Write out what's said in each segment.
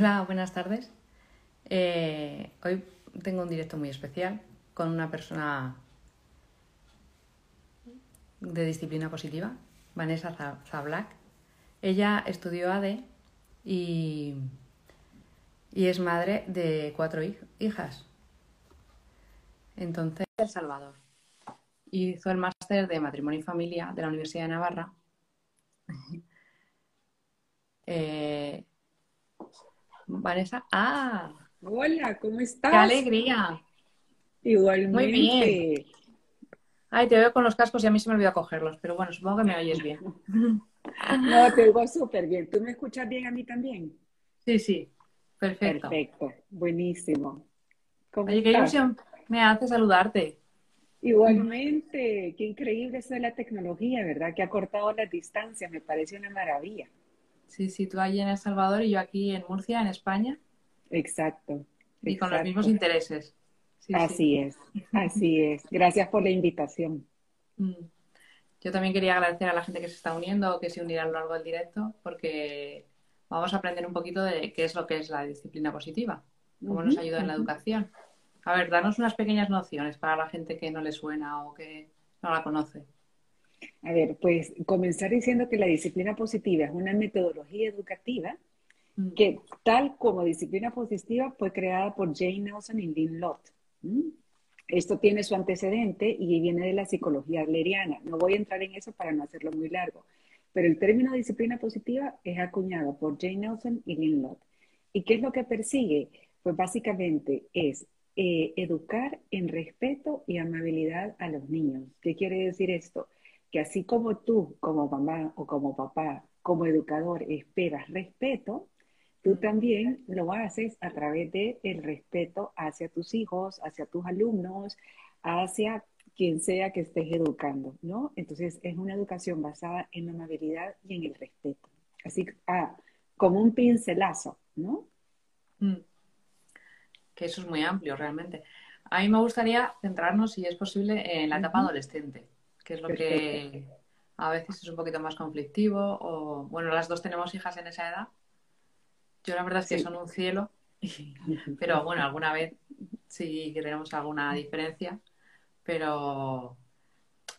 Hola, buenas tardes. Eh, hoy tengo un directo muy especial con una persona de disciplina positiva, Vanessa Zablak. Ella estudió ADE y, y es madre de cuatro hijas. Entonces, El Salvador. Hizo el máster de matrimonio y familia de la Universidad de Navarra. eh, Vanessa. Ah. Hola, ¿cómo estás? ¡Qué alegría! Igualmente. Muy bien. Ay, te veo con los cascos y a mí se me olvidó cogerlos, pero bueno, supongo que me oyes bien. No, te oigo súper bien. ¿Tú me escuchas bien a mí también? Sí, sí. Perfecto. Perfecto. Buenísimo. Oye, qué ilusión me hace saludarte. Igualmente, qué increíble eso de la tecnología, ¿verdad? Que ha cortado las distancias, me parece una maravilla. Sí, sí, tú allí en El Salvador y yo aquí en Murcia, en España. Exacto. Y con los mismos intereses. así es, así es. Gracias por la invitación. Mm. Yo también quería agradecer a la gente que se está uniendo o que se unirá a lo largo del directo, porque vamos a aprender un poquito de qué es lo que es la disciplina positiva, cómo nos ayuda en la educación. A ver, danos unas pequeñas nociones para la gente que no le suena o que no la conoce. A ver, pues comenzar diciendo que la disciplina positiva es una metodología educativa mm. que tal como disciplina positiva fue creada por Jane Nelson y Lynn Lott. Esto tiene su antecedente y viene de la psicología adleriana. No voy a entrar en eso para no hacerlo muy largo, pero el término disciplina positiva es acuñado por Jane Nelson y Lynn Lott. ¿Y qué es lo que persigue? Pues básicamente es eh, educar en respeto y amabilidad a los niños. ¿Qué quiere decir esto? Que así como tú, como mamá o como papá, como educador, esperas respeto, tú también lo haces a través del el respeto hacia tus hijos, hacia tus alumnos, hacia quien sea que estés educando, ¿no? Entonces es una educación basada en la amabilidad y en el respeto. Así ah, como un pincelazo, ¿no? Mm. Que eso es muy amplio realmente. A mí me gustaría centrarnos, si es posible, en la etapa adolescente que es lo que a veces es un poquito más conflictivo. O, bueno, las dos tenemos hijas en esa edad. Yo la verdad es que son un cielo, pero bueno, alguna vez sí que tenemos alguna diferencia. Pero,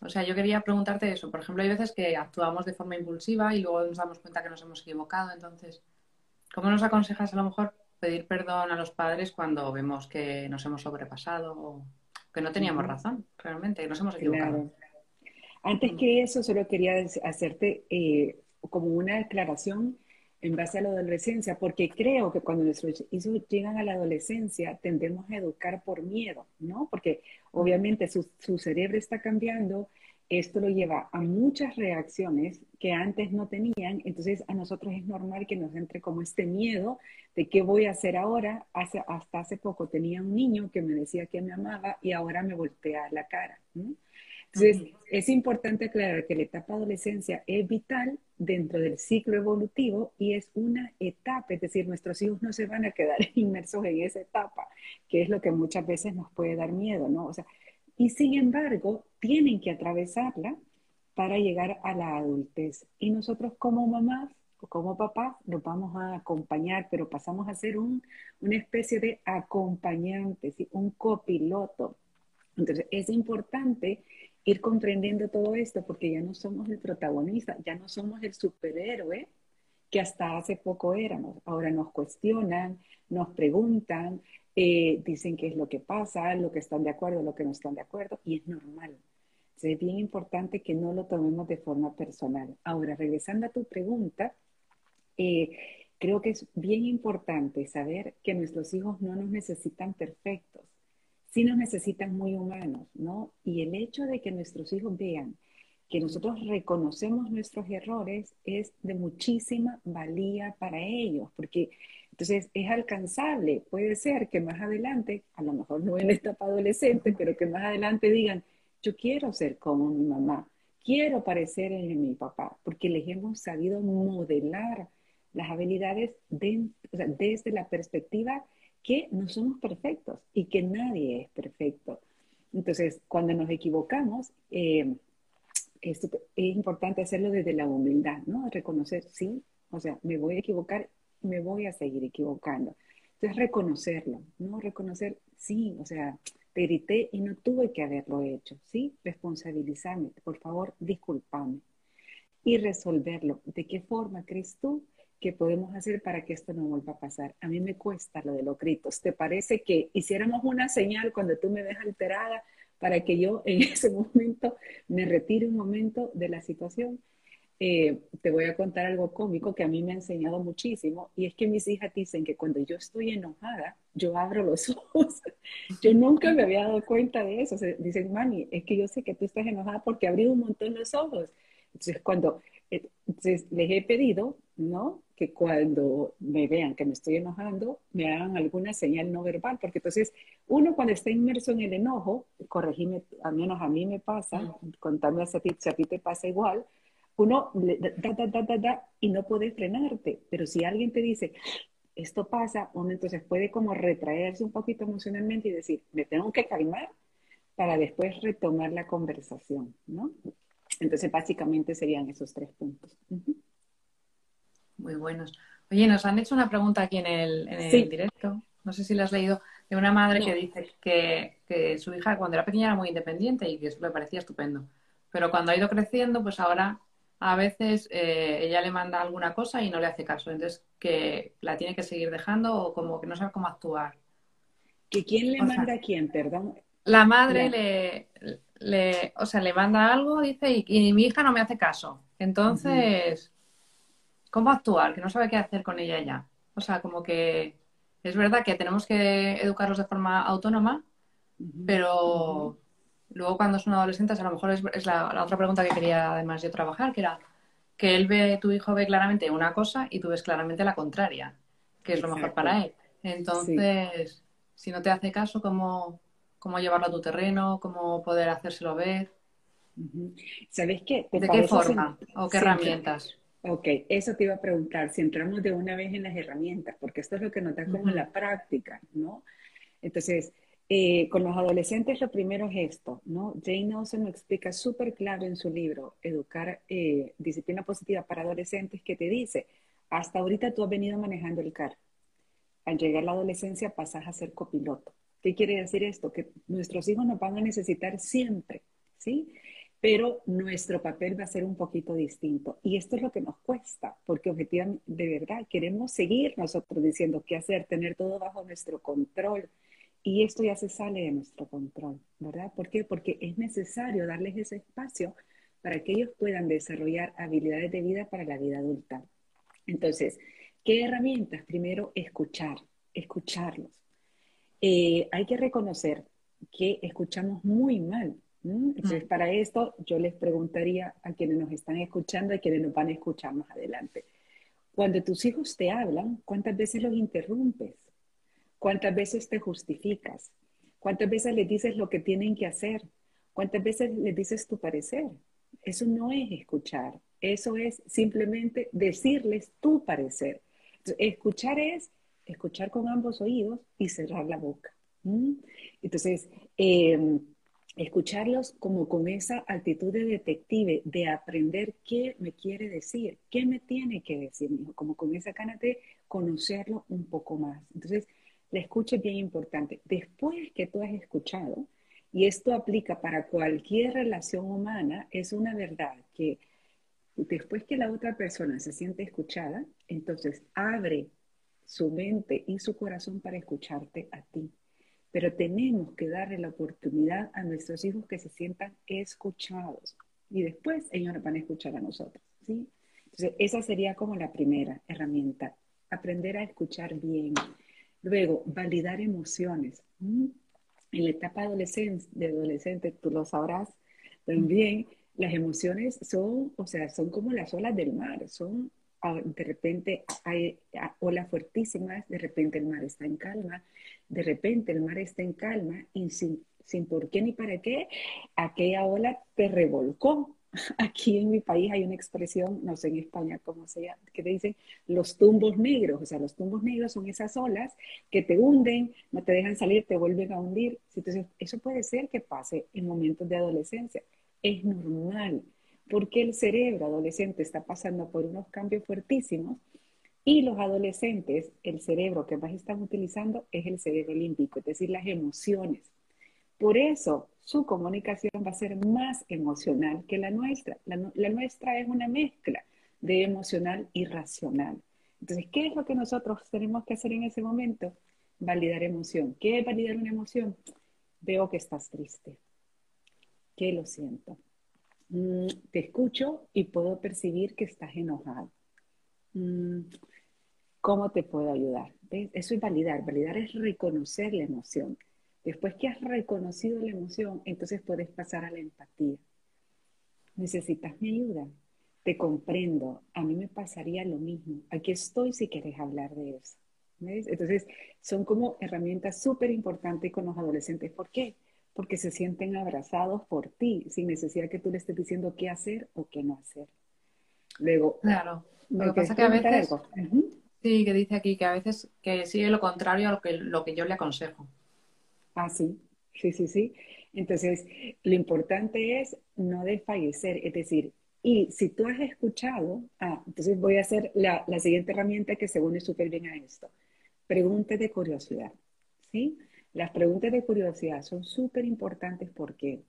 o sea, yo quería preguntarte eso. Por ejemplo, hay veces que actuamos de forma impulsiva y luego nos damos cuenta que nos hemos equivocado. Entonces, ¿cómo nos aconsejas a lo mejor pedir perdón a los padres cuando vemos que nos hemos sobrepasado o que no teníamos razón realmente, que nos hemos equivocado? Antes que eso, solo quería hacerte eh, como una declaración en base a la adolescencia, porque creo que cuando nuestros hijos llegan a la adolescencia tendemos a educar por miedo, ¿no? Porque obviamente su, su, cerebro está cambiando, esto lo lleva a muchas reacciones que antes no tenían, entonces a nosotros es normal que nos entre como este miedo de qué voy a hacer ahora. Hace, hasta hace poco tenía un niño que me decía que me amaba y ahora me voltea la cara. ¿no? Entonces, es importante aclarar que la etapa adolescencia es vital dentro del ciclo evolutivo y es una etapa, es decir, nuestros hijos no se van a quedar inmersos en esa etapa, que es lo que muchas veces nos puede dar miedo, ¿no? O sea, y sin embargo, tienen que atravesarla para llegar a la adultez. Y nosotros como mamás o como papás los vamos a acompañar, pero pasamos a ser un, una especie de acompañante, un copiloto. Entonces, es importante ir comprendiendo todo esto porque ya no somos el protagonista, ya no somos el superhéroe que hasta hace poco éramos. Ahora nos cuestionan, nos preguntan, eh, dicen qué es lo que pasa, lo que están de acuerdo, lo que no están de acuerdo, y es normal. es bien importante que no lo tomemos de forma personal. Ahora, regresando a tu pregunta, eh, creo que es bien importante saber que nuestros hijos no nos necesitan perfectos sí nos necesitan muy humanos, ¿no? Y el hecho de que nuestros hijos vean que nosotros reconocemos nuestros errores es de muchísima valía para ellos, porque entonces es alcanzable. Puede ser que más adelante, a lo mejor no en etapa adolescente, pero que más adelante digan, yo quiero ser como mi mamá, quiero parecer en mi papá, porque les hemos sabido modelar las habilidades desde la perspectiva que no somos perfectos y que nadie es perfecto. Entonces, cuando nos equivocamos, eh, es, importante hacerlo desde la humildad, ¿no? Reconocer, sí, o sea, me voy a equivocar me voy a seguir equivocando. Entonces, reconocerlo, ¿no? Reconocer, sí, o sea, te grité y no tuve que haberlo hecho, ¿sí? Responsabilizarme, por favor, discúlpame. Y resolverlo. ¿De qué forma crees tú que podemos hacer para que esto no vuelva a pasar? A mí me cuesta lo de los gritos. ¿Te parece que hiciéramos una señal cuando tú me ves alterada para que yo en ese momento me retire un momento de la situación? Eh, te voy a contar algo cómico que a mí me ha enseñado muchísimo y es que mis hijas dicen que cuando yo estoy enojada, yo abro los ojos. yo nunca me había dado cuenta de eso. dicen, mami, es que yo sé que tú estás enojada porque abrí un montón los ojos. Entonces, cuando eh, les he pedido, ¿no? Que cuando me vean que me estoy enojando, me hagan alguna señal no verbal, porque entonces uno cuando está inmerso en el enojo, corregime, al menos a mí me pasa, contame a ti, si a ti te pasa igual, uno da, da, da, da, da, y no puede frenarte. Pero si alguien te dice, esto pasa, uno entonces puede como retraerse un poquito emocionalmente y decir, me tengo que calmar para después retomar la conversación, ¿no? Entonces, básicamente serían esos tres puntos. Muy buenos. Oye, nos han hecho una pregunta aquí en el, en directo, no sé si la has leído, de una madre que dice que, que, su hija cuando era pequeña era muy independiente y que eso le parecía estupendo. Pero cuando ha ido creciendo, pues ahora a veces eh, ella le manda alguna cosa y no le hace caso. Entonces, que la tiene que seguir dejando o como que no sabe cómo actuar. ¿Que quién le manda a quién, perdón? La madre le, le, o sea, le manda algo, dice, y, mi hija no me hace caso. Entonces, ¿cómo actuar? Que no sabe qué hacer con ella ya. O sea, como que es verdad que tenemos que educarlos de forma autónoma, pero Luego, cuando es un adolescente, a lo mejor es, la, otra pregunta que quería además yo trabajar, que era que él ve, tu hijo ve claramente una cosa y tú ves claramente la contraria, que es lo mejor para él. Entonces, si no te hace caso, ¿cómo, ¿cómo llevarlo a tu terreno? ¿Cómo poder hacérselo ver? ¿Sabes qué? ¿De qué forma o qué herramientas? Ok, eso te iba a preguntar, si entramos de una vez en las herramientas, porque esto es lo que nos da como en la práctica, ¿no? Entonces, eh, con los adolescentes lo primero es esto, ¿no? Jane Nelson lo explica súper claro en su libro, Educar eh, Disciplina Positiva para Adolescentes, que te dice, hasta ahorita tú has venido manejando el carro. Al llegar a la adolescencia pasas a ser copiloto. ¿Qué quiere decir esto? Que nuestros hijos nos van a necesitar siempre, ¿sí? Pero nuestro papel va a ser un poquito distinto. Y esto es lo que nos cuesta, porque objetivamente, de verdad, queremos seguir nosotros diciendo qué hacer, tener todo bajo nuestro control y esto ya se sale de nuestro control, ¿verdad? ¿Por qué? Porque es necesario darles ese espacio para que ellos puedan desarrollar habilidades de vida para la vida adulta. Entonces, ¿qué herramientas? Primero, escuchar, escucharlos. Eh, hay que reconocer que escuchamos muy mal. Entonces, para esto, yo les preguntaría a quienes nos están escuchando y a quienes nos van a escuchar más adelante. Cuando tus hijos te hablan, ¿cuántas veces los interrumpes? ¿Cuántas veces te justificas? ¿Cuántas veces les dices lo que tienen que hacer? ¿Cuántas veces les dices tu parecer? Eso no es escuchar, eso es simplemente decirles tu parecer. escuchar es escuchar con ambos oídos y cerrar la boca. Entonces, em, escucharlos como con esa actitud de detective, de aprender qué me quiere decir, qué me tiene que decir, como con esa gana de conocerlo un poco más. Entonces, la escucha es bien importante. Después que tú has escuchado, y esto aplica para cualquier relación humana, es una verdad que después que la otra persona se siente escuchada, entonces abre su mente y su corazón para escucharte a ti. Pero tenemos que darle la oportunidad a nuestros hijos que se sientan escuchados. Y después ellos nos van a escuchar a nosotros. ¿sí? Entonces, esa sería como la primera herramienta. Aprender a escuchar bien. Luego, validar emociones. Mm. En la etapa adolescente, de adolescente, tú lo sabrás también, las emociones son, o sea, son como las olas del mar, son de repente hay olas fuertísimas, de repente el mar está en calma, de repente el mar está en calma y sin, sin por qué ni para qué, aquella ola te revolcó, Aquí en mi país hay una expresión, no sé en España cómo se llama, que te dicen los tumbos negros. O sea, los tumbos negros son esas olas que te hunden, no te dejan salir, te vuelven a hundir. Entonces, eso puede ser que pase en momentos de adolescencia. Es normal, porque el cerebro adolescente está pasando por unos cambios fuertísimos Y los adolescentes, el cerebro que más están utilizando es el cerebro límbico, es decir, las emociones. Por eso su comunicación va a ser más emocional que la nuestra. La, nuestra es una mezcla de emocional y racional. Entonces, ¿qué es lo que nosotros tenemos que hacer en ese momento? Validar emoción. ¿Qué es validar una emoción? Veo que estás triste. Que lo siento. Mm, te escucho y puedo percibir que estás enojado. Mm, ¿Cómo te puedo ayudar? Eso es validar. Validar es reconocer la emoción. Después que has reconocido la emoción, entonces puedes pasar a la empatía. ¿Necesitas mi ayuda? Te comprendo. A mí me pasaría lo mismo. Aquí estoy si quieres hablar de eso. Entonces, son como herramientas súper importantes con los adolescentes. ¿Por qué? Porque se sienten abrazados por ti, sin necesidad que tú le estés diciendo qué hacer o qué no hacer. Luego, claro. Lo que pasa que a veces, sí, que dice aquí que a veces que sigue lo contrario a lo que, lo que yo le aconsejo. Ah, sí, sí, sí, sí. Entonces, lo importante es no desfallecer, es decir, y si tú has escuchado, ah, entonces voy a hacer la, la siguiente herramienta que se une súper bien a esto. Preguntas de curiosidad, ¿sí? Las preguntas de curiosidad son súper importantes porque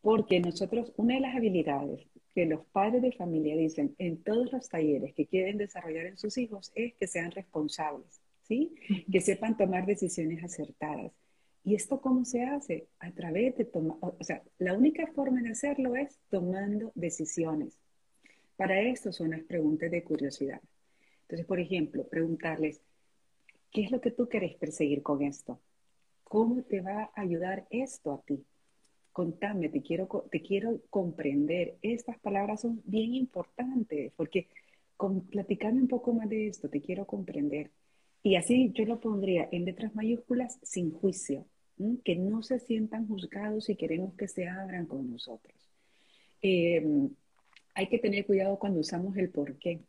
porque nosotros, una de las habilidades que los padres de familia dicen en todos los talleres que quieren desarrollar en sus hijos es que sean responsables, ¿sí? Que sepan tomar decisiones acertadas. ¿Y esto cómo se hace? A través de tomar, o sea, la única forma de hacerlo es tomando decisiones. Para esto son las preguntas de curiosidad. Entonces, por ejemplo, preguntarles, ¿qué es lo que tú quieres perseguir con esto? ¿Cómo te va a ayudar esto a ti? Contame, te quiero, te quiero comprender. Estas palabras son bien importantes porque con, platicando un poco más de esto, te quiero comprender. Y así yo lo pondría en letras mayúsculas sin juicio, que no se sientan juzgados y queremos que se abran con nosotros. Em, hay que tener cuidado cuando usamos el por qué,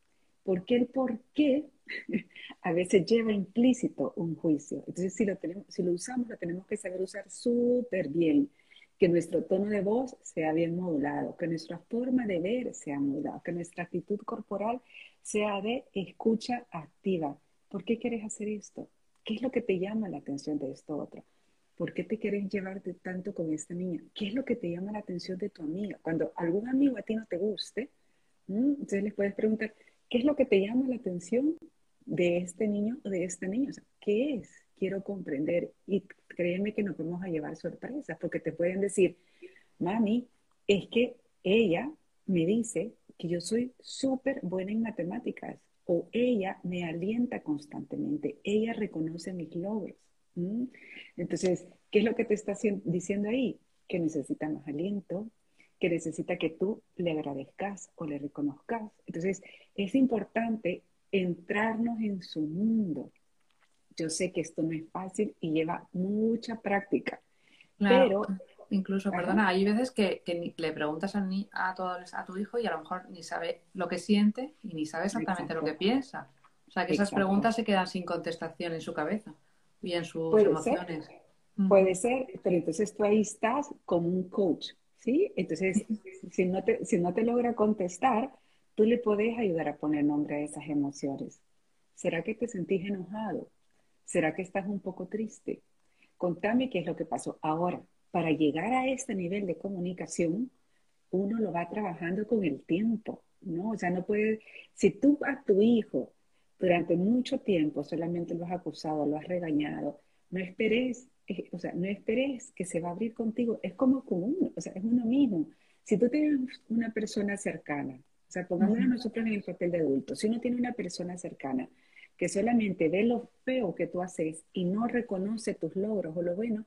porque el por qué a veces lleva implícito un juicio. Entonces, si lo, tenemos, si lo usamos, lo tenemos que saber usar súper bien. Que nuestro tono de voz sea bien modulado, que nuestra forma de ver sea modulada, que nuestra actitud corporal sea de escucha activa, ¿Por qué quieres hacer esto? ¿Qué es lo que te llama la atención de esto otro? ¿Por qué te quieres llevarte tanto con esta niña? ¿Qué es lo que te llama la atención de tu amiga? Cuando algún amigo a ti no te guste, entonces les puedes preguntar, ¿qué es lo que te llama la atención de este niño o de esta niña? ¿qué es? Quiero comprender. Y créeme que nos vamos a llevar sorpresas, porque te pueden decir, mami, es que ella me dice que yo soy súper buena en matemáticas o ella me alienta constantemente, ella reconoce mis logros. Entonces, ¿qué es lo que te está diciendo ahí? Que necesita más aliento, que necesita que tú le agradezcas o le reconozcas. Entonces, es importante entrarnos en su mundo. Yo sé que esto no es fácil y lleva mucha práctica, pero Incluso, perdona, hay veces que, le preguntas a, a, a tu hijo y a lo mejor ni sabe lo que siente y ni sabe exactamente lo que piensa. O sea, que esas preguntas se quedan sin contestación en su cabeza y en sus emociones. Puede ser, pero entonces tú ahí estás como un coach, ¿sí? Entonces, si no, te, si no te logra contestar, tú le puedes ayudar a poner nombre a esas emociones. ¿Será que te sentís enojado? ¿Será que estás un poco triste? Contame qué es lo que pasó. Ahora, para llegar a este nivel de comunicación, uno lo va trabajando con el tiempo, ¿no? O sea, no puede, si tú a tu hijo durante mucho tiempo solamente lo has acusado, lo has regañado, no esperes, eh, o sea, no esperes que se va a abrir contigo, es como con uno, o sea, es uno mismo. Si tú tienes una persona cercana, o sea, pongámonos nosotros en el papel de adulto, si uno tiene una persona cercana que solamente ve lo feo que tú haces y no reconoce tus logros o lo bueno,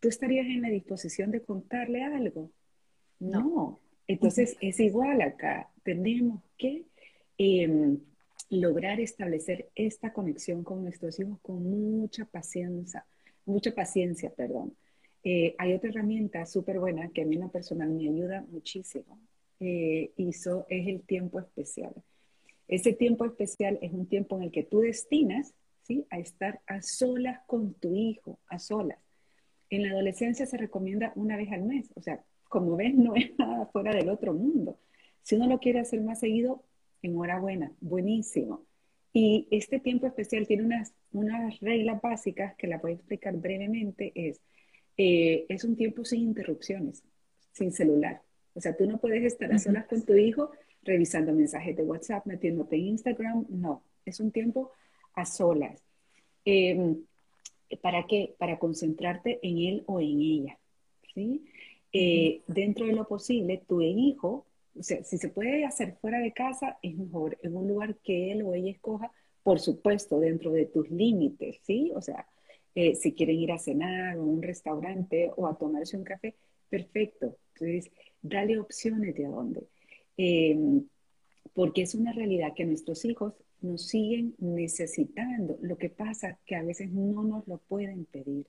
¿tú estarías en la disposición de contarle algo? No. Entonces es igual acá. Tenemos que em, lograr establecer esta conexión con nuestros hijos con mucha paciencia, mucha paciencia, perdón. Eh, hay otra herramienta súper buena que a mí en lo personal me ayuda muchísimo. Eh, es el tiempo especial. Ese tiempo especial es un tiempo en el que tú destinas ¿sí? a estar a solas con tu hijo, a solas. En la adolescencia se recomienda una vez al mes, o sea, como ves, no es nada fuera del otro mundo. Si uno lo quiere hacer más seguido, enhorabuena, buenísimo. Y este tiempo especial tiene unas, unas reglas básicas que la voy a explicar brevemente. Es, eh, es un tiempo sin interrupciones, sin celular. O sea, tú no puedes estar a solas con tu hijo revisando mensajes de WhatsApp, metiéndote en Instagram. No, es un tiempo a solas. Em, ¿Para qué? Para concentrarte en él o en ella. ¿sí? Eh, dentro de lo posible, tu hijo o sea, si se puede hacer fuera de casa, es mejor en un lugar que él o ella escoja, por supuesto, dentro de tus límites, ¿sí? O sea, eh, si quieren ir a cenar o a un restaurante o a tomarse un café, perfecto. Entonces, dale opciones de a dónde. Em, porque es una realidad que nuestros hijos nos siguen necesitando. Lo que pasa es que a veces no nos lo pueden pedir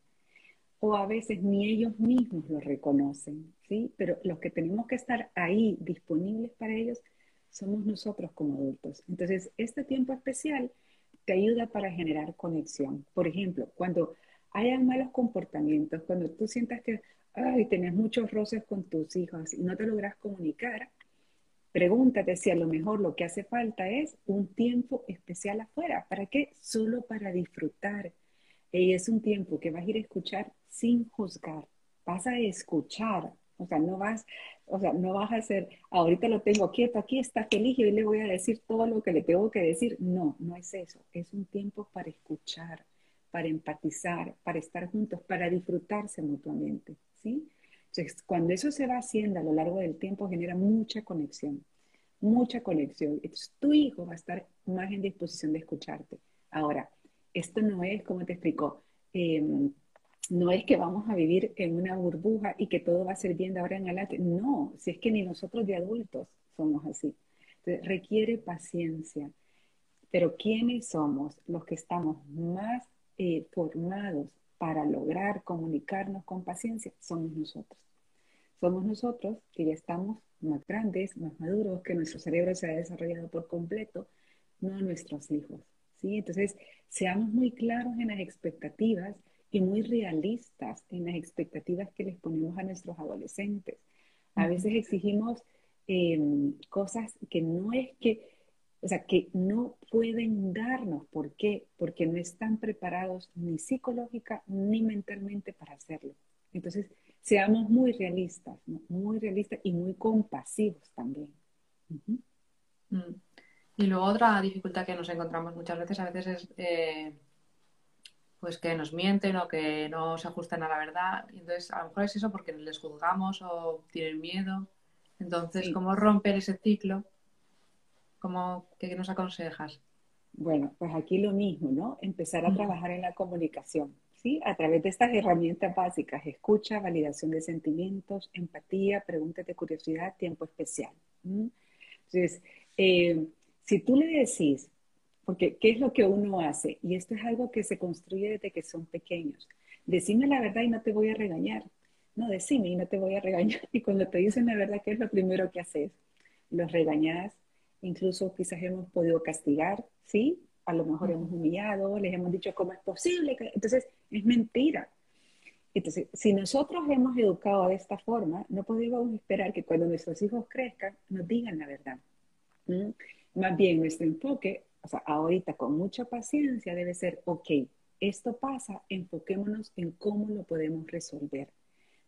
o a veces ni ellos mismos lo reconocen, ¿sí? Pero los que tenemos que estar ahí disponibles para ellos somos nosotros como adultos. Entonces, este tiempo especial te ayuda para generar conexión. Por ejemplo, cuando hayan malos comportamientos, cuando tú sientas que ay, tenés muchos roces con tus hijos y no te logras comunicar, pregúntate si a lo mejor lo que hace falta es un tiempo especial afuera. ¿Para qué? Solo para disfrutar. Y es un tiempo que vas a ir a escuchar sin juzgar, vas a escuchar, o sea, no vas, o sea, no vas a hacer, ahorita lo tengo quieto, aquí está feliz y hoy le voy a decir todo lo que le tengo que decir. No, no es eso, es un tiempo para escuchar, para empatizar, para estar juntos, para disfrutarse mutuamente, ¿sí? Entonces, cuando eso se va haciendo a lo largo del tiempo, genera mucha conexión, mucha conexión. Entonces, tu hijo va a estar más en disposición de escucharte. Ahora, esto no es, como te explico, em, no es que vamos a vivir en una burbuja y que todo va a ser bien de ahora en adelante. No, si es que ni nosotros de adultos somos así. requiere paciencia. Pero ¿quiénes somos los que estamos más eh, formados para lograr comunicarnos con paciencia? Somos nosotros. Somos nosotros que ya estamos más grandes, más maduros, que nuestro cerebro se ha desarrollado por completo, no nuestros hijos. ¿Sí? Entonces, seamos muy claros en las expectativas y muy realistas en las expectativas que les ponemos a nuestros adolescentes. A veces exigimos em, cosas que no es que, o sea, que no pueden darnos. ¿Por qué? Porque no están preparados ni psicológica ni mentalmente para hacerlo. Entonces, seamos muy realistas, muy realistas y muy compasivos también. Mm. Y luego otra dificultad que nos encontramos muchas veces, a veces es eh, pues que nos mienten o que no se ajustan a la verdad. entonces, a lo mejor es eso porque les juzgamos o tienen miedo. Entonces, ¿cómo romper ese ciclo? ¿Cómo, ¿Qué nos aconsejas? Bueno, pues aquí lo mismo, ¿no? Empezar a trabajar en la comunicación, ¿sí? A través de estas herramientas básicas, escucha, validación de sentimientos, empatía, preguntas de curiosidad, tiempo especial. Entonces, eh, si tú le decís, porque, ¿qué es lo que uno hace? Y esto es algo que se construye desde que son pequeños. Decime la verdad y no te voy a regañar. No, decime y no te voy a regañar. Y cuando te dicen la verdad, ¿qué es lo primero que haces? Los regañas, incluso quizás hemos podido castigar, ¿sí? A lo mejor hemos humillado, les hemos dicho cómo es posible. Entonces, es mentira. Entonces, si nosotros hemos educado de esta forma, no podemos esperar que cuando nuestros hijos crezcan nos digan la verdad. Más bien, nuestro enfoque o sea, ahorita con mucha paciencia debe ser, ok, esto pasa, enfoquémonos en cómo lo podemos resolver.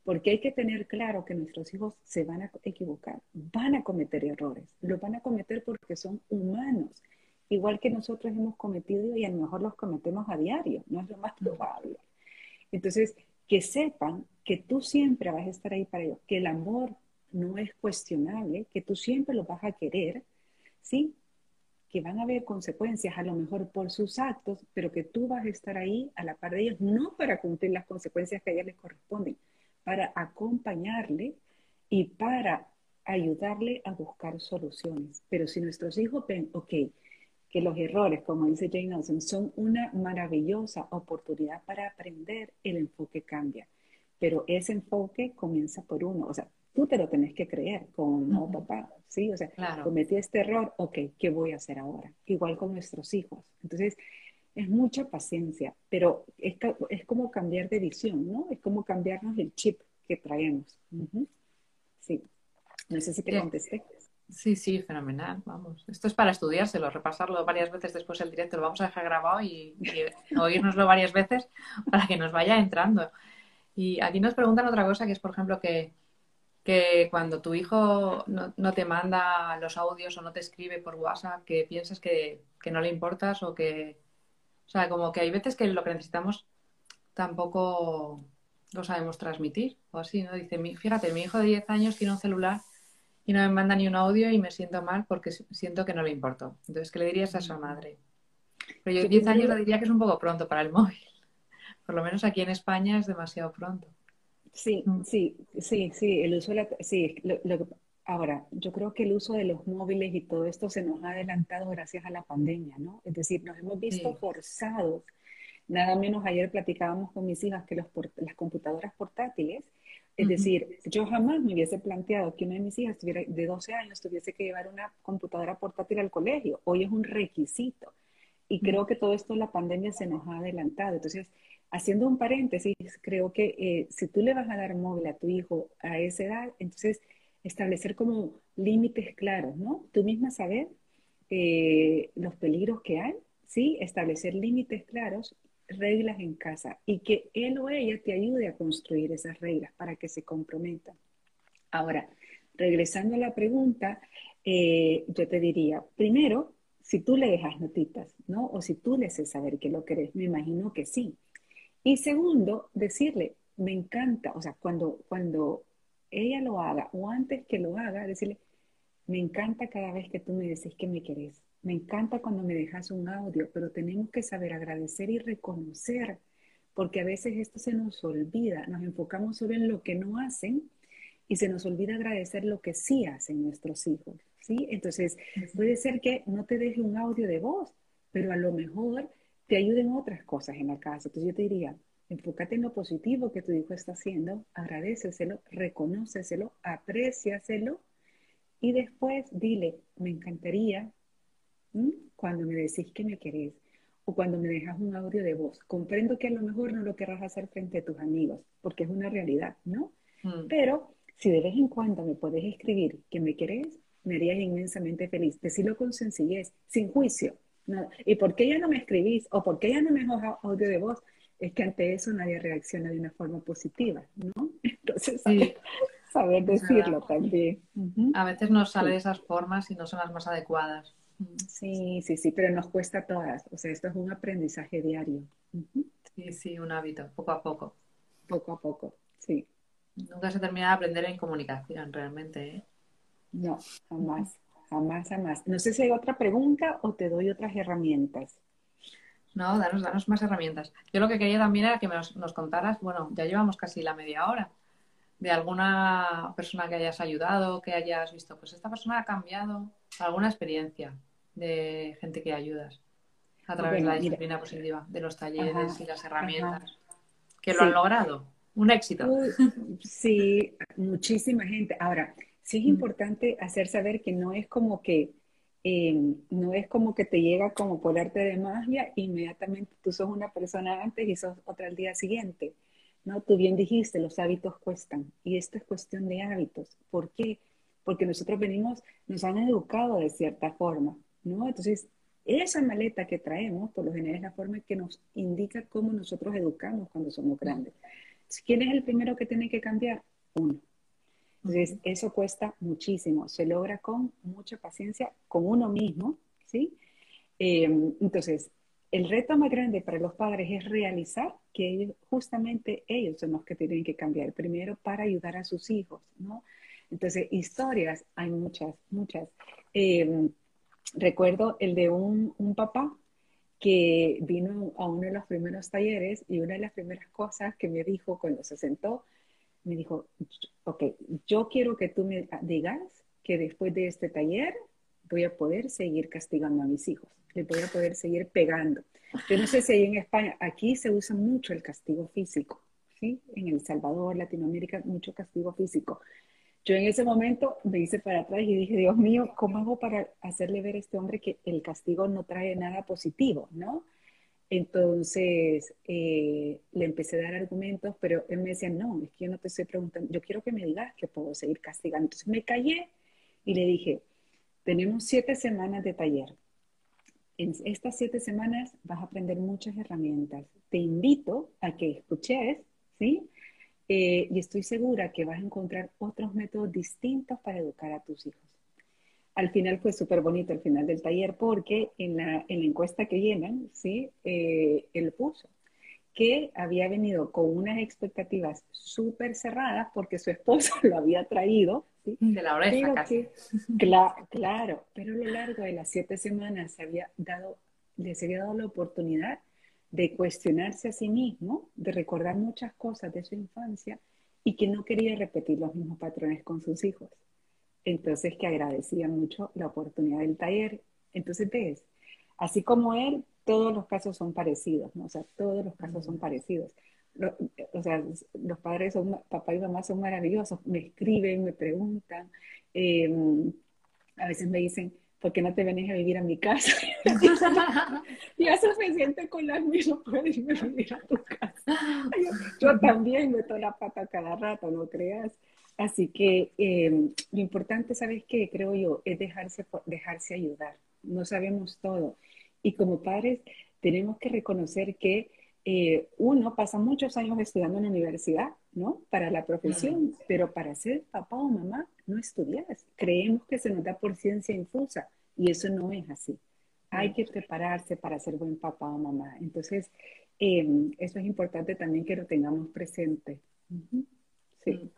Porque hay que tener claro que nuestros hijos se van a equivocar, van a cometer errores, lo van a cometer porque son humanos, igual que nosotros hemos cometido y a lo mejor los cometemos a diario, no es lo más probable. Entonces, que sepan que tú siempre vas a estar ahí para ellos, que el amor no es cuestionable, que tú siempre los vas a querer, ¿sí? que van a haber consecuencias a lo mejor por sus actos, pero que tú vas a estar ahí a la par de ellos, no para cumplir las consecuencias que a ellos les corresponden, para acompañarle y para ayudarle a buscar soluciones. Pero si nuestros hijos ven, ok, que los errores, como dice Jane Austen, son una maravillosa oportunidad para aprender, el enfoque cambia. Pero ese enfoque comienza por uno. O sea, tú te lo tenés que creer con, no, papá, ¿sí? O sea, cometí este error, ok, ¿qué voy a hacer ahora? Igual con nuestros hijos. Entonces, es mucha paciencia, pero es, es como cambiar de visión, ¿no? Es como cambiarnos el chip que traemos. Sí. No sé si te contesté. Sí, sí, fenomenal, vamos. Esto es para estudiárselo, repasarlo varias veces después del directo. Lo vamos a dejar grabado y, y oírnoslo varias veces para que nos vaya entrando. Y aquí nos preguntan otra cosa, que es, por ejemplo, que, que cuando tu hijo no, te manda los audios o no te escribe por WhatsApp, que piensas que, que no le importas o que... O sea, como que hay veces que lo que necesitamos tampoco lo sabemos transmitir o así, ¿no? Dice, fíjate, mi hijo de 10 años tiene un celular y no me manda ni un audio y me siento mal porque siento que no le importo. Entonces, ¿qué le dirías a su madre? Pero yo 10 años le diría que es un poco pronto para el móvil. Por lo menos aquí en España es demasiado pronto. Sí, mm. sí, sí, sí, el uso de la, sí, ahora, yo creo que el uso de los móviles y todo esto se nos ha adelantado gracias a la pandemia, ¿no? Es decir, nos hemos visto forzados, nada menos ayer platicábamos con mis hijas que los, las computadoras portátiles es decir, yo jamás me hubiese planteado que una de mis hijas tuviera, de 12 años tuviese que llevar una computadora portátil al colegio. Hoy es un requisito. Y creo que todo esto la pandemia se nos ha adelantado. Entonces, haciendo un paréntesis, creo que eh, si tú le vas a dar móvil a tu hijo a esa edad, entonces establecer como límites claros, ¿no? Tú misma saber eh, los peligros que hay, ¿sí? Establecer límites claros reglas en casa y que él o ella te ayude a construir esas reglas para que se comprometan. Ahora, regresando a la pregunta, eh, yo te diría, primero, si tú le dejas notitas, ¿no? O si tú le haces saber que lo querés, me imagino que sí. Y segundo, decirle, me encanta, o sea, cuando, cuando ella lo haga o antes que lo haga, decirle, me encanta cada vez que tú me decís que me querés. Me encanta cuando me dejas un audio, pero tenemos que saber agradecer y reconocer, porque a veces esto se nos olvida, nos enfocamos solo en lo que no hacen y se nos olvida agradecer lo que sí hacen nuestros hijos, ¿sí? Entonces, puede ser que no te deje un audio de voz, pero a lo mejor te ayuden otras cosas en la casa. Entonces yo te diría, enfócate en lo positivo que tu hijo está haciendo, agradeceselo, reconóceselo, apréciaselo y después dile, me encantaría cuando me decís que me querés o cuando me dejas un audio de voz. Comprendo que a lo mejor no lo querrás hacer frente a tus amigos, porque es una realidad, ¿no? Mm. Pero si de vez en cuando me podés escribir que me querés, me harías inmensamente feliz. Decirlo con sencillez, sin juicio. ¿Y por qué ya no me escribís? ¿O por qué ya no me dejas audio de voz? Es que ante eso nadie reacciona de una forma positiva, ¿no? Entonces, saber, decirlo también. A veces nos salen esas formas y no son las más adecuadas. Sí, sí, sí, pero nos cuesta todas. O sea, esto es un aprendizaje diario. Sí, sí, un hábito, poco a poco. Poco a poco, sí. Nunca se termina de aprender en comunicación, realmente. ¿eh? No, jamás, jamás, jamás. No sé si hay otra pregunta o te doy otras herramientas. No, danos, danos más herramientas. Yo lo que quería también era que nos, nos contaras, bueno, ya llevamos casi la media hora, de alguna persona que hayas ayudado, que hayas visto, pues esta persona ha cambiado, alguna experiencia de gente que ayudas a través de la disciplina positiva, de los talleres y las herramientas, que lo han logrado. Un éxito. sí, muchísima gente. Ahora, sí es importante hacer saber que no es como que eh, no es como que te llega como por arte de magia, inmediatamente tú sos una persona antes y sos otra al día siguiente. ¿no? Tú bien dijiste, los hábitos cuestan y esto es cuestión de hábitos. ¿Por qué? Porque nosotros venimos, nos han educado de cierta forma, ¿no? Entonces, esa maleta que traemos, por lo general, es la forma que nos indica cómo nosotros educamos cuando somos grandes. ¿Quién es el primero que tiene que cambiar? Uno. Entonces, eso cuesta muchísimo. Se logra con mucha paciencia con uno mismo, ¿sí? Eh, entonces, el reto más grande para los padres es realizar que justamente ellos son los que tienen que cambiar primero para ayudar a sus hijos, ¿no? Entonces, historias, hay muchas, muchas. Eh, recuerdo el de un, un, papá que vino a uno de los primeros talleres y una de las primeras cosas que me dijo cuando se sentó, me dijo, ok, yo quiero que tú me digas que después de este taller voy a poder seguir castigando a mis hijos, les voy a poder seguir pegando. Yo no sé si ahí en España, aquí se usa mucho el castigo físico, ¿sí? En El Salvador, Latinoamérica, mucho castigo físico. Yo en ese momento me hice para atrás y dije, Dios mío, ¿cómo hago para hacerle ver a este hombre que el castigo no trae nada positivo, ¿no? Entonces eh, le empecé a dar argumentos, pero él me decía, no, es que yo no te estoy preguntando, yo quiero que me digas que puedo seguir castigando. Entonces me callé y le dije, tenemos siete semanas de taller. En estas siete semanas vas a aprender muchas herramientas. Te invito a que escuches, ¿sí? Eh, y estoy segura que vas a encontrar otros métodos distintos para educar a tus hijos. Al final fue súper bonito el final del taller porque en la, en la encuesta que llenan, ¿sí? Eh, él puso que había venido con unas expectativas súper cerradas porque su esposo lo había traído. ¿sí? De la oreja casi. claro, pero a lo largo de las siete semanas se había dado, les había dado la oportunidad de cuestionarse a sí mismo, de recordar muchas cosas de su infancia y que no quería repetir los mismos patrones con sus hijos. Entonces que agradecía mucho la oportunidad del taller. Entonces ves, así como él, todos los casos son parecidos, ¿no? O sea, todos los casos son parecidos. o sea, los padres son, papá y mamá son maravillosos, me escriben, me preguntan, em, a veces me dicen, ¿por qué no te vienes a vivir a mi casa? ya suficiente con las mías, no puedes irme a vivir a tu casa. Yo, también meto la pata cada rato, no creas. Así que em, lo importante, ¿sabes qué? Creo yo, es dejarse, dejarse ayudar. No sabemos todo. Y como padres tenemos que reconocer que eh, uno pasa muchos años estudiando en la universidad, ¿no? Para la profesión, pero para ser papá o mamá no estudias. Creemos que se nos da por ciencia infusa y eso no es así. Hay que prepararse para ser buen papá o mamá. Entonces, em, eso es importante también que lo tengamos presente. Sí.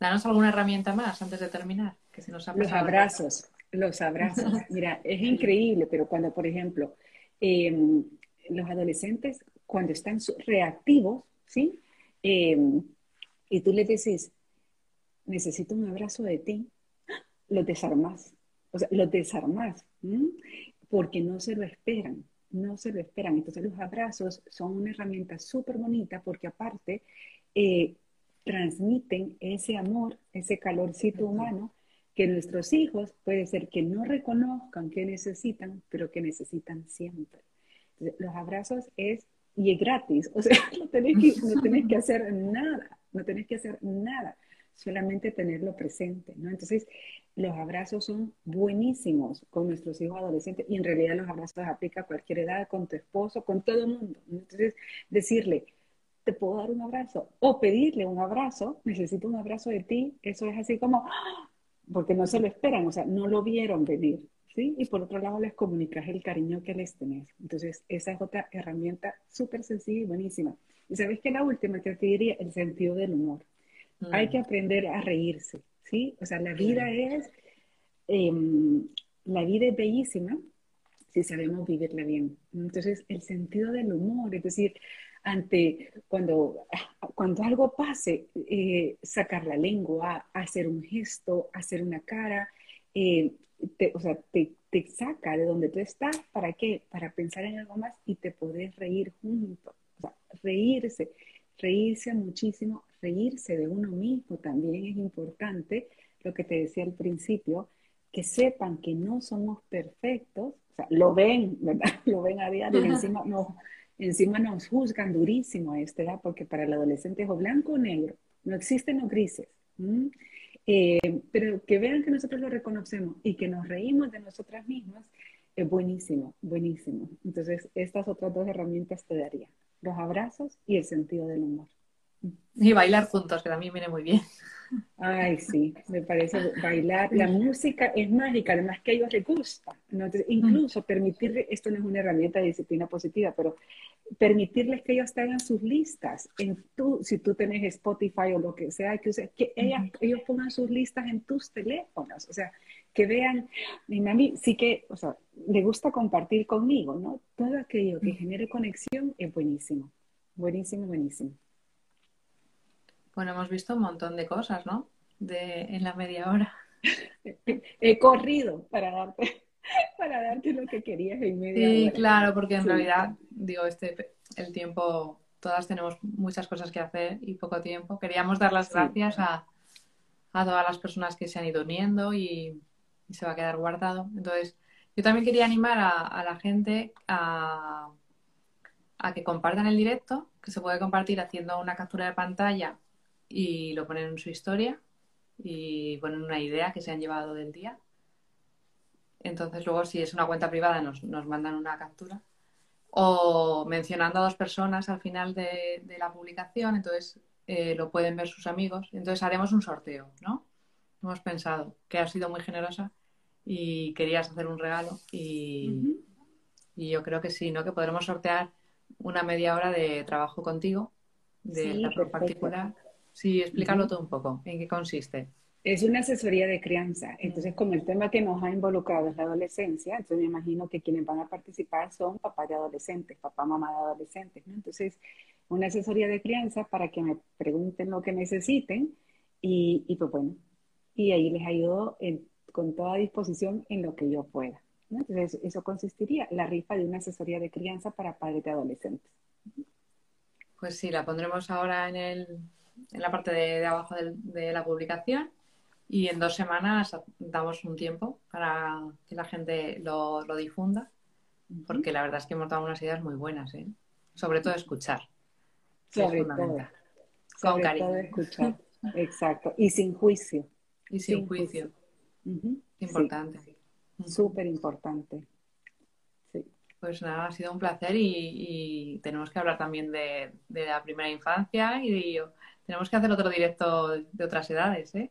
Danos alguna herramienta más antes de terminar. Que se nos Los abrazos. Los abrazos. Mira, es increíble, pero cuando, por ejemplo, em, los adolescentes, cuando están reactivos, ¿sí? Em, y tú les dices, necesito un abrazo de ti, los desarmas. O sea, los desarmas, porque no se lo esperan, no se lo esperan. Entonces los abrazos son una herramienta súper bonita porque aparte eh, transmiten ese amor, ese calorcito humano que nuestros hijos puede ser que no reconozcan que necesitan, pero que necesitan siempre. los abrazos es, y es gratis, o sea, no tenés, que, no tenés que hacer nada, no tenés que hacer nada, solamente tenerlo presente, ¿no? Entonces, los abrazos son buenísimos con nuestros hijos adolescentes y en realidad los abrazos aplica a cualquier edad, con tu esposo, con todo el mundo. Entonces, decirle, te puedo dar un abrazo o pedirle un abrazo, necesito un abrazo de ti, eso es así como, porque no se lo esperan, o sea, no lo vieron venir, ¿sí? Y por otro lado les comunicas el cariño que les tenés. Entonces, esa es otra herramienta súper sencilla y buenísima. Y sabes que la última que te diría, el sentido del humor. Hay mm. que aprender a reírse, ¿sí? O sea, la vida es, em, la vida es bellísima si sabemos vivirla bien. Entonces, el sentido del humor, es decir, ante cuando, cuando algo pase, eh, sacar la lengua, hacer un gesto, hacer una cara, eh, te, o sea, te, te, saca de donde tú estás, ¿para qué? Para pensar en algo más y te podés reír juntos. O sea, reírse, reírse muchísimo, reírse de uno mismo también es importante, lo que te decía al principio, que sepan que no somos perfectos, o sea, lo ven, ¿verdad? Lo ven a diario, y encima no, Encima nos juzgan durísimo a esta edad porque para el adolescente es o blanco o negro, no existen los grises. Eh, pero que vean que nosotros lo reconocemos y que nos reímos de nosotras mismas es buenísimo, buenísimo. Entonces, estas otras dos herramientas te daría, los abrazos y el sentido del humor. Y bailar juntos, que también viene muy bien. Ay, sí, me parece bailar. La música es mágica, además que a ellos les gusta. incluso permitirle, esto no es una herramienta de disciplina positiva, pero permitirles que ellos tengan sus listas. En tu, si tú tenés Spotify o lo que sea, que, que ellos pongan sus listas en tus teléfonos. O sea, que vean, mi mami sí que, o sea, le gusta compartir conmigo, ¿no? Todo aquello que genere conexión es buenísimo. Buenísimo, buenísimo. Bueno, hemos visto un montón de cosas, ¿no? De, en la media hora. He corrido para darte, para darte lo que querías en media hora. Sí, claro, porque en realidad, digo, este, el tiempo, todas tenemos muchas cosas que hacer y poco tiempo. Queríamos dar las gracias a, a, todas las personas que se han ido uniendo y, se va a quedar guardado. Entonces, yo también quería animar a, a la gente a, a que compartan el directo, que se puede compartir haciendo una captura de pantalla y lo ponen en su historia y ponen una idea que se han llevado del día. Entonces luego si es una cuenta privada nos, nos mandan una captura o mencionando a dos personas al final de, la publicación, entonces eh, lo pueden ver sus amigos. Entonces haremos un sorteo, ¿no? Hemos pensado que has sido muy generosa y querías hacer un regalo y, y yo creo que sí, ¿no? Que podremos sortear una media hora de trabajo contigo, de sí, particular. Sí, explícalo todo un poco, ¿en qué consiste? Es una asesoría de crianza. Entonces, como el tema que nos ha involucrado es la adolescencia, entonces me imagino que quienes van a participar son papás de adolescentes, papá, mamá de adolescentes. ¿no? Entonces, una asesoría de crianza para que me pregunten lo que necesiten y, y pues bueno, y ahí les ayudo con toda disposición en lo que yo pueda. Entonces, eso consistiría la rifa de una asesoría de crianza para padres de adolescentes. Pues sí, la pondremos ahora en, el, en la parte de, abajo de la publicación y en dos semanas damos un tiempo para que la gente lo, difunda, porque la verdad es que hemos dado unas ideas muy buenas, ¿eh? sobre todo escuchar. Sobre todo. Con cariño. escuchar. Exacto. Y sin juicio. Y sin, juicio. Importante. Súper importante. Sí. Pues nada, ha sido un placer y, tenemos que hablar también de, la primera infancia y tenemos que hacer otro directo de otras edades, ¿eh?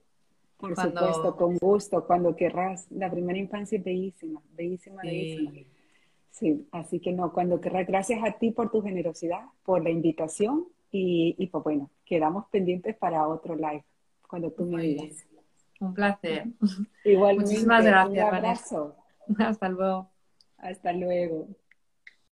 Por supuesto, con gusto, cuando querrás. La primera infancia es bellísima, bellísima, bellísima. Sí, así que no, cuando querrás. Gracias a ti por tu generosidad, por la invitación y, y pues bueno, quedamos pendientes para otro live, cuando tú me digas. Un placer. Igualmente. Muchísimas gracias. Un abrazo. Hasta luego. Hasta luego.